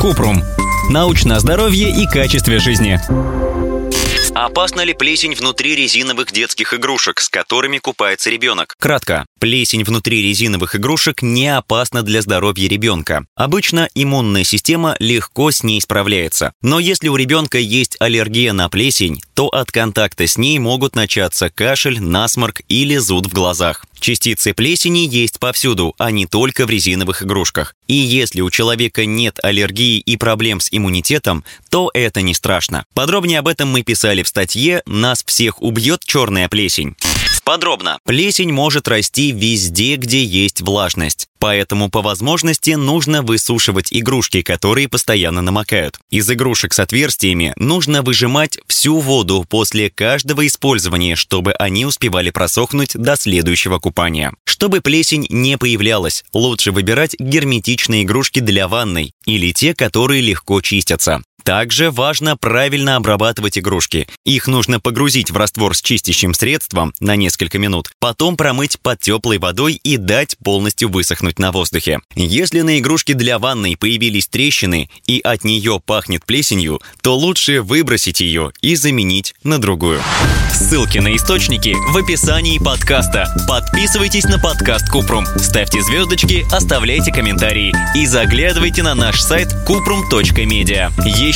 Купрум. Научное здоровье и качестве жизни. Опасна ли плесень внутри резиновых детских игрушек, с которыми купается ребенок? Кратко. Плесень внутри резиновых игрушек не опасна для здоровья ребенка. Обычно иммунная система легко с ней справляется. Но если у ребенка есть аллергия на плесень, то от контакта с ней могут начаться кашель, насморк или зуд в глазах. Частицы плесени есть повсюду, а не только в резиновых игрушках. И если у человека нет аллергии и проблем с иммунитетом, то это не страшно. Подробнее об этом мы писали в статье «Нас всех убьет черная плесень». Подробно. Плесень может расти везде, где есть влажность. Поэтому по возможности нужно высушивать игрушки, которые постоянно намокают. Из игрушек с отверстиями нужно выжимать всю воду после каждого использования, чтобы они успевали просохнуть до следующего купания. Чтобы плесень не появлялась, лучше выбирать герметичные игрушки для ванной или те, которые легко чистятся. Также важно правильно обрабатывать игрушки. Их нужно погрузить в раствор с чистящим средством на несколько минут, потом промыть под теплой водой и дать полностью высохнуть на воздухе. Если на игрушке для ванной появились трещины и от нее пахнет плесенью, то лучше выбросить ее и заменить на другую. Ссылки на источники в описании подкаста. Подписывайтесь на подкаст Купрум, ставьте звездочки, оставляйте комментарии и заглядывайте на наш сайт kuprum.media. Еще